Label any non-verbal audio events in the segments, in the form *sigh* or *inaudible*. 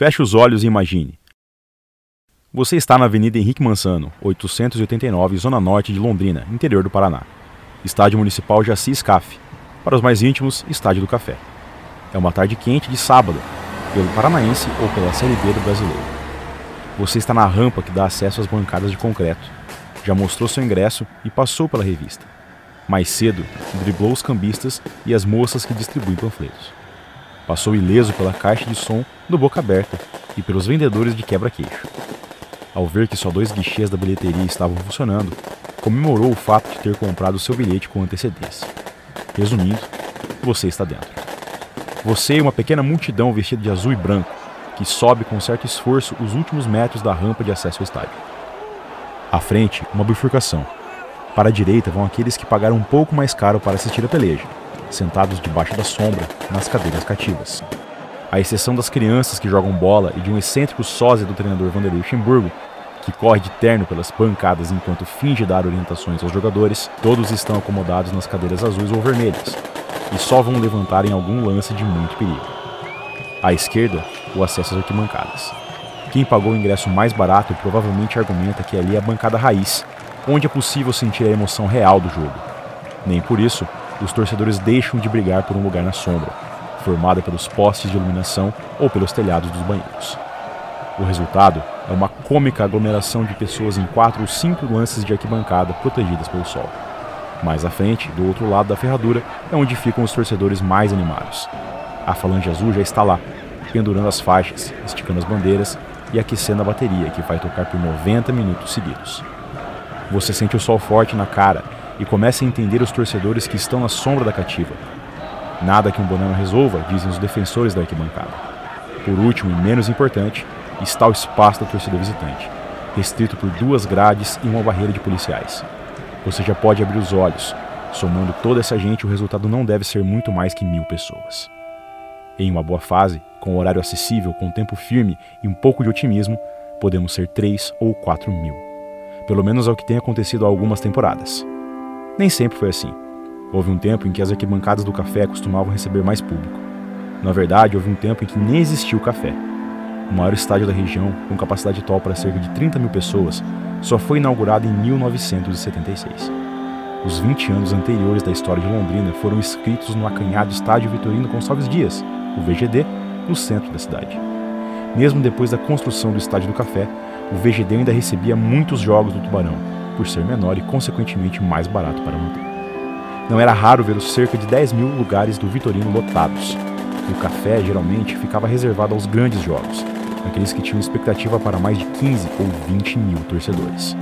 Feche os olhos e imagine. Você está na Avenida Henrique Mansano, 889, Zona Norte de Londrina, interior do Paraná. Estádio Municipal Jaci Scaf. Para os mais íntimos, Estádio do Café. É uma tarde quente de sábado, pelo Paranaense ou pela Série B do Brasileiro. Você está na rampa que dá acesso às bancadas de concreto. Já mostrou seu ingresso e passou pela revista. Mais cedo, driblou os cambistas e as moças que distribuem panfletos. Passou ileso pela caixa de som do Boca Aberta e pelos vendedores de quebra-queixo. Ao ver que só dois guichês da bilheteria estavam funcionando, comemorou o fato de ter comprado seu bilhete com antecedência. Resumindo, você está dentro. Você e uma pequena multidão vestida de azul e branco, que sobe com certo esforço os últimos metros da rampa de acesso ao estádio. À frente, uma bifurcação, para a direita vão aqueles que pagaram um pouco mais caro para assistir a peleja, sentados debaixo da sombra, nas cadeiras cativas. À exceção das crianças que jogam bola e de um excêntrico sósia do treinador Vanderlei Luxemburgo, que corre de terno pelas bancadas enquanto finge dar orientações aos jogadores, todos estão acomodados nas cadeiras azuis ou vermelhas, e só vão levantar em algum lance de muito perigo. À esquerda, o acesso às arquibancadas. Quem pagou o ingresso mais barato provavelmente argumenta que ali é a bancada raiz, onde é possível sentir a emoção real do jogo. Nem por isso, os torcedores deixam de brigar por um lugar na sombra, formada pelos postes de iluminação ou pelos telhados dos banheiros. O resultado é uma cômica aglomeração de pessoas em quatro ou cinco lances de arquibancada protegidas pelo sol. Mais à frente, do outro lado da ferradura, é onde ficam os torcedores mais animados. A falange azul já está lá, pendurando as faixas, esticando as bandeiras e aquecendo a bateria, que vai tocar por 90 minutos seguidos. Você sente o sol forte na cara e começa a entender os torcedores que estão na sombra da cativa. Nada que um banana resolva, dizem os defensores da arquibancada. Por último e menos importante, está o espaço da torcida visitante, restrito por duas grades e uma barreira de policiais. Você já pode abrir os olhos. Somando toda essa gente, o resultado não deve ser muito mais que mil pessoas. Em uma boa fase, com horário acessível, com tempo firme e um pouco de otimismo, podemos ser três ou quatro mil pelo menos ao que tem acontecido há algumas temporadas. Nem sempre foi assim. Houve um tempo em que as arquibancadas do café costumavam receber mais público. Na verdade, houve um tempo em que nem existia o café. O maior estádio da região, com capacidade total para cerca de 30 mil pessoas, só foi inaugurado em 1976. Os 20 anos anteriores da história de Londrina foram escritos no acanhado Estádio Vitorino Gonçalves Dias, o VGD, no centro da cidade. Mesmo depois da construção do Estádio do Café, o VGD ainda recebia muitos jogos do Tubarão, por ser menor e consequentemente mais barato para manter. Não era raro ver os cerca de 10 mil lugares do Vitorino lotados. O café geralmente ficava reservado aos grandes jogos, aqueles que tinham expectativa para mais de 15 ou 20 mil torcedores.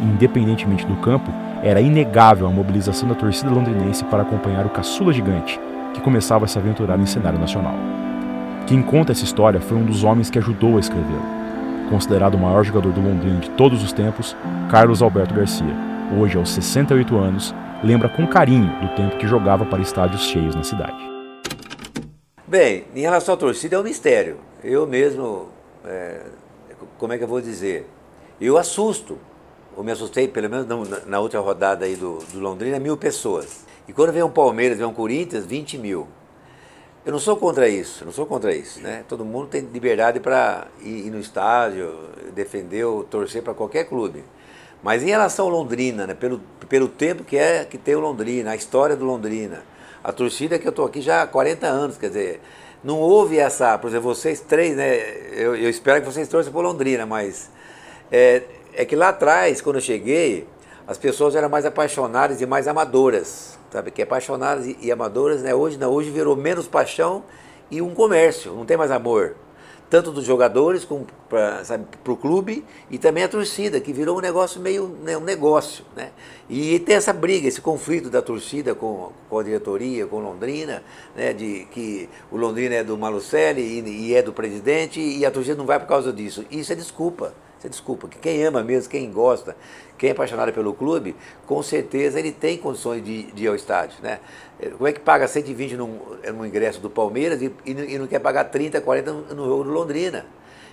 Independentemente do campo, era inegável a mobilização da torcida londrinense para acompanhar o caçula gigante, que começava a se aventurar em cenário nacional. Quem conta essa história foi um dos homens que ajudou a escrevê-la considerado o maior jogador do Londrina de todos os tempos, Carlos Alberto Garcia, hoje aos 68 anos, lembra com carinho do tempo que jogava para estádios cheios na cidade. Bem, em relação à torcida é um mistério. Eu mesmo, é, como é que eu vou dizer? Eu assusto, ou me assustei, pelo menos na, outra rodada aí do, do Londrina, mil pessoas. E quando vem um Palmeiras, vem um Corinthians, 20 mil. Eu não sou contra isso, não sou contra isso. Né? Todo mundo tem liberdade para ir, ir, no estádio, defender ou torcer para qualquer clube. Mas em relação ao Londrina, né? pelo, pelo tempo que é que tem o Londrina, a história do Londrina, a torcida que eu estou aqui já há 40 anos, quer dizer, não houve essa, por exemplo, vocês três, né? Eu, eu espero que vocês torçam por Londrina, mas é, é que lá atrás, quando eu cheguei, as pessoas eram mais apaixonadas e mais amadoras sabe? Que é apaixonadas e, e amadoras, né? Hoje não, hoje virou menos paixão e um comércio, não tem mais amor. Tanto dos jogadores para o clube e também a torcida, que virou um negócio meio né, um negócio. Né? E tem essa briga, esse conflito da torcida com, com a diretoria, com Londrina, né, de que o Londrina é do Malucelli e, e é do presidente e a torcida não vai por causa disso. Isso é desculpa. Você desculpa, que quem ama mesmo, quem gosta, quem é apaixonado pelo clube, com certeza ele tem condições de, de ir ao estádio. Né? Como é que paga 120 num, num ingresso do Palmeiras e, e, não quer pagar 30, 40 no jogo do Londrina?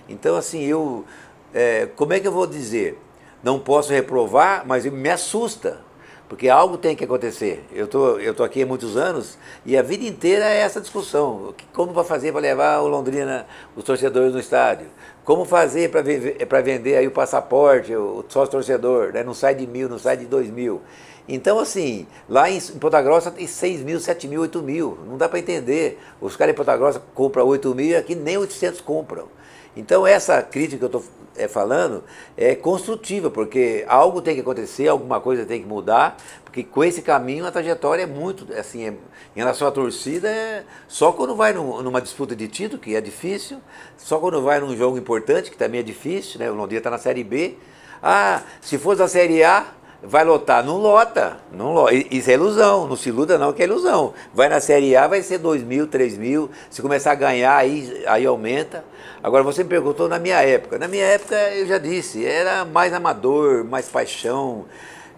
Então, assim, eu. É, como é que eu vou dizer? Não posso reprovar, mas me assusta. Porque algo tem que acontecer. Eu tô, eu tô aqui há muitos anos e a vida inteira é essa discussão. Como vai fazer para levar o Londrina, os torcedores no estádio? Como fazer para vender aí o passaporte, o sócio torcedor, né? não sai de mil, não sai de dois mil. Então, assim, lá em Ponta Grossa tem 6 mil, 7 mil, 8 mil. Não dá para entender. Os caras em Ponta Grossa compram 8 mil e aqui nem 800 compram. Então, essa crítica que eu estou é, falando é construtiva, porque algo tem que acontecer, alguma coisa tem que mudar, porque com esse caminho a trajetória é muito, assim, é, em relação à torcida, é, só quando vai num, numa disputa de título, que é difícil, só quando vai num jogo importante, que também é difícil, né? o Londrina está na Série B. Ah, se fosse a Série A, vai lotar. Não lota. Não lota. Isso é ilusão. Não se iluda não, que é ilusão. Vai na Série A, vai ser 2 mil, 3 mil. Se começar a ganhar, aí, aí aumenta. Agora, você me perguntou na minha época. Na minha época, eu já disse, era mais amador, mais paixão.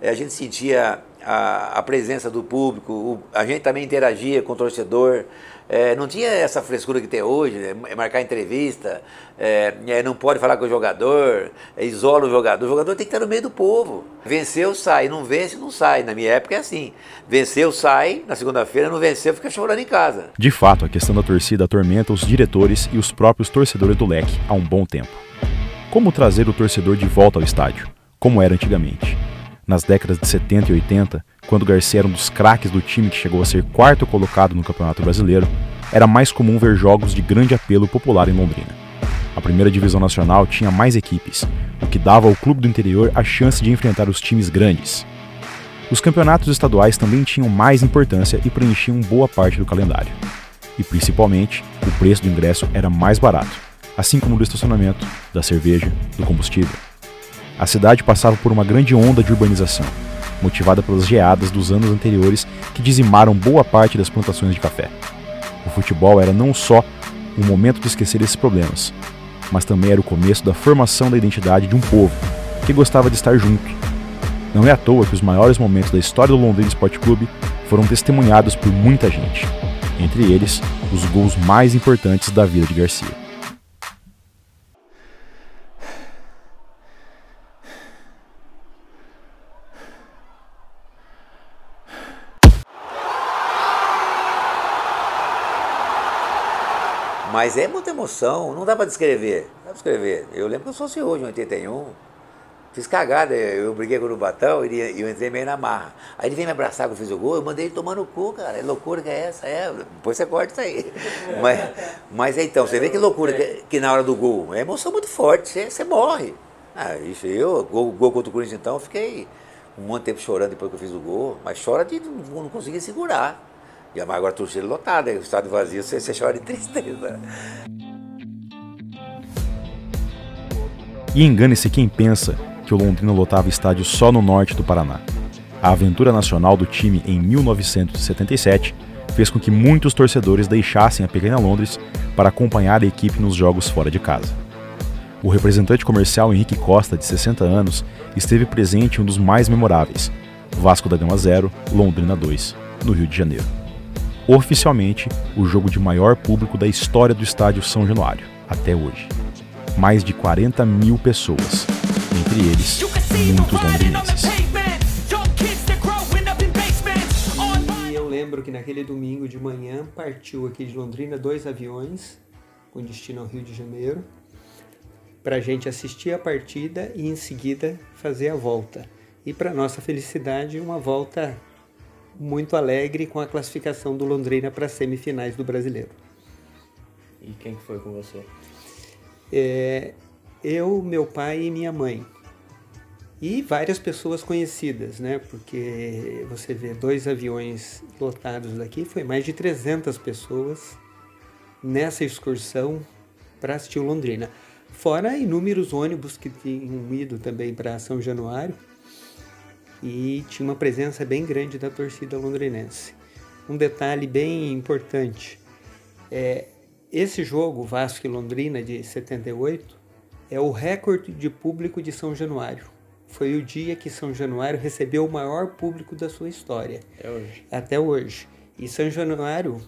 A gente sentia a, a presença do público, a gente também interagia com o torcedor. É, não tinha essa frescura que tem hoje, né? marcar entrevista, é, é, não pode falar com o jogador, é, isola o jogador. O jogador tem que estar no meio do povo. Venceu, sai. Não vence, não sai. Na minha época é assim. Venceu, sai. Na segunda-feira, não venceu, fica chorando em casa. De fato, a questão da torcida atormenta os diretores e os próprios torcedores do leque há um bom tempo. Como trazer o torcedor de volta ao estádio, como era antigamente? Nas décadas de 70 e 80, quando Garcia era um dos craques do time que chegou a ser quarto colocado no Campeonato Brasileiro, era mais comum ver jogos de grande apelo popular em Londrina. A primeira divisão nacional tinha mais equipes, o que dava ao clube do interior a chance de enfrentar os times grandes. Os campeonatos estaduais também tinham mais importância e preenchiam boa parte do calendário. E principalmente, o preço do ingresso era mais barato, assim como do estacionamento, da cerveja, do combustível a cidade passava por uma grande onda de urbanização, motivada pelas geadas dos anos anteriores que dizimaram boa parte das plantações de café. O futebol era não só um momento de esquecer esses problemas, mas também era o começo da formação da identidade de um povo que gostava de estar junto. Não é à toa que os maiores momentos da história do Londrina Sport Clube foram testemunhados por muita gente, entre eles os gols mais importantes da vida de Garcia. Mas é muita emoção, não dá para descrever. Não dá para descrever. Eu lembro que eu sou senhor em 81. Fiz cagada, eu briguei com o Batão e eu entrei meio na marra. Aí ele veio me abraçar quando eu fiz o gol, eu mandei ele tomar no cu, cara. É loucura que é essa? É, depois você corta isso aí. *laughs* Mas, mas então, você vê que loucura que, que na hora do gol. É emoção muito forte, você, você morre. Ah, isso eu, gol, gol contra o Corinthians então, eu fiquei um monte de tempo chorando depois que eu fiz o gol, mas chora de não conseguir segurar. E agora a torcida lotada, o estádio vazio, você, você chora de tristeza. E engane-se quem pensa que o Londrina lotava estádio só no norte do Paraná. A aventura nacional do time em 1977 fez com que muitos torcedores deixassem a pequena Londres para acompanhar a equipe nos jogos fora de casa. O representante comercial Henrique Costa, de 60 anos, esteve presente em um dos mais memoráveis, Vasco da Gama 0, Londrina 2, no Rio de Janeiro oficialmente o jogo de maior público da história do estádio São Januário, até hoje. Mais de 40 mil pessoas, entre eles muitos londrinenses. E eu lembro que naquele domingo de manhã partiu aqui de Londrina dois aviões com destino ao Rio de Janeiro para a gente assistir a partida e em seguida fazer a volta. E para nossa felicidade, uma volta muito alegre com a classificação do Londrina para as semifinais do Brasileiro. E quem foi com você? É, eu, meu pai e minha mãe. E várias pessoas conhecidas, né? Porque você vê dois aviões lotados daqui, foi mais de 300 pessoas nessa excursão para assistir o Londrina. Fora inúmeros ônibus que tinham ido também para São Januário e tinha uma presença bem grande da torcida londrinense. Um detalhe bem importante, é, esse jogo, Vasco e Londrina de 78, é o recorde de público de São Januário. Foi o dia que São Januário recebeu o maior público da sua história. Até hoje. Até hoje. E São Januário,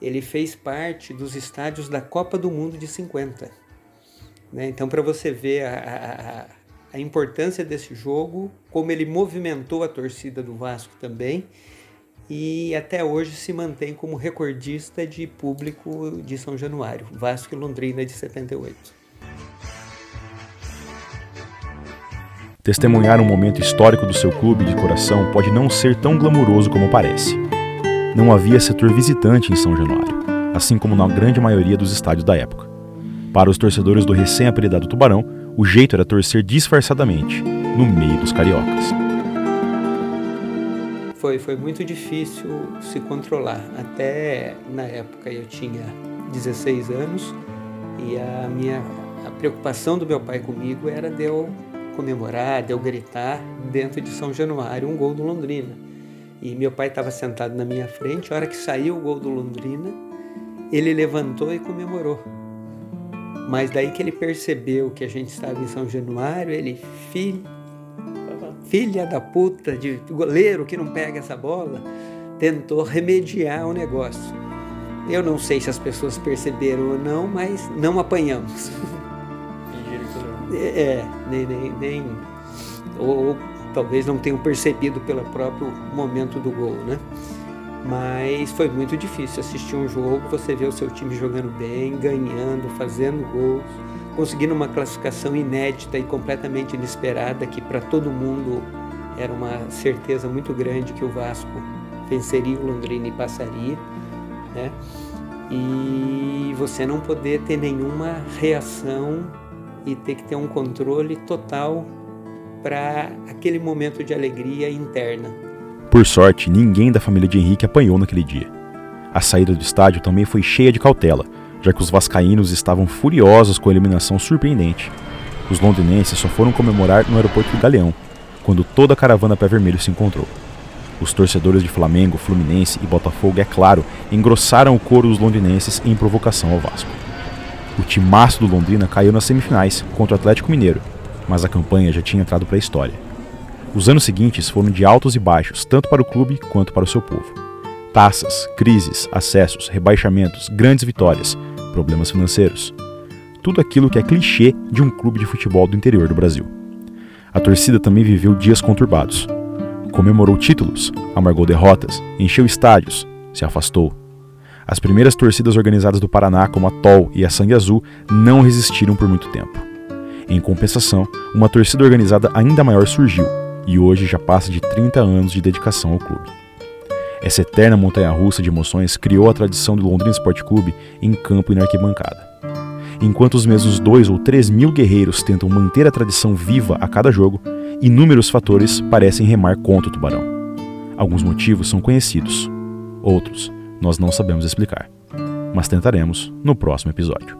ele fez parte dos estádios da Copa do Mundo de 50. Né? Então, para você ver a, a, a importância desse jogo, como ele movimentou a torcida do Vasco também e até hoje se mantém como recordista de público de São Januário, Vasco e Londrina de 78. Testemunhar um momento histórico do seu clube de coração pode não ser tão glamuroso como parece. Não havia setor visitante em São Januário, assim como na grande maioria dos estádios da época. Para os torcedores do recém-apelidado Tubarão, o jeito era torcer disfarçadamente, no meio dos cariocas foi, foi muito difícil se controlar. Até na época eu tinha 16 anos e a minha a preocupação do meu pai comigo era de eu comemorar, de eu gritar dentro de São Januário um gol do Londrina. E meu pai estava sentado na minha frente, a hora que saiu o gol do Londrina, ele levantou e comemorou. Mas daí que ele percebeu que a gente estava em São Januário, ele, filho, filha da puta de goleiro que não pega essa bola, tentou remediar o negócio. Eu não sei se as pessoas perceberam ou não, mas não apanhamos. *laughs* É, é, nem, nem, nem ou, ou, talvez não tenham percebido pelo próprio momento do gol, né? Mas foi muito difícil assistir um jogo, você vê o seu time jogando bem, ganhando, fazendo gols conseguindo uma classificação inédita e completamente inesperada, que para todo mundo era uma certeza muito grande que o Vasco venceria o Londrina e passaria, né? E você não poder ter nenhuma reação e ter que ter um controle total para aquele momento de alegria interna. Por sorte, ninguém da família de Henrique apanhou naquele dia. A saída do estádio também foi cheia de cautela, já que os vascaínos estavam furiosos com a eliminação surpreendente. Os londinenses só foram comemorar no aeroporto do Galeão, quando toda a caravana pé vermelho se encontrou. Os torcedores de Flamengo, Fluminense e Botafogo, é claro, engrossaram o coro dos londinenses em provocação ao Vasco. O timaço do Londrina caiu nas semifinais contra o Atlético Mineiro, mas a campanha já tinha entrado para a história. Os anos seguintes foram de altos e baixos, tanto para o clube quanto para o seu povo. Taças, crises, acessos, rebaixamentos, grandes vitórias, problemas financeiros. Tudo aquilo que é clichê de um clube de futebol do interior do Brasil. A torcida também viveu dias conturbados. Comemorou títulos, amargou derrotas, encheu estádios, se afastou. As primeiras torcidas organizadas do Paraná, como a TOL e a Sangue Azul, não resistiram por muito tempo. Em compensação, uma torcida organizada ainda maior surgiu e hoje já passa de 30 anos de dedicação ao clube. Essa eterna montanha-russa de emoções criou a tradição do Londrina Sport Clube em campo e na arquibancada. Enquanto os mesmos dois ou três mil guerreiros tentam manter a tradição viva a cada jogo, inúmeros fatores parecem remar contra o tubarão. Alguns motivos são conhecidos, outros nós não sabemos explicar, mas tentaremos no próximo episódio.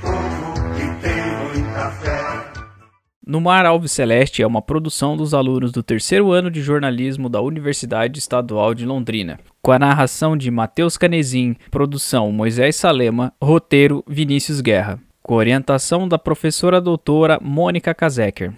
no Mar Alves Celeste é uma produção dos alunos do terceiro ano de jornalismo da Universidade Estadual de Londrina, com a narração de Matheus Canezin, produção Moisés Salema, roteiro Vinícius Guerra, com orientação da professora doutora Mônica Kazeker.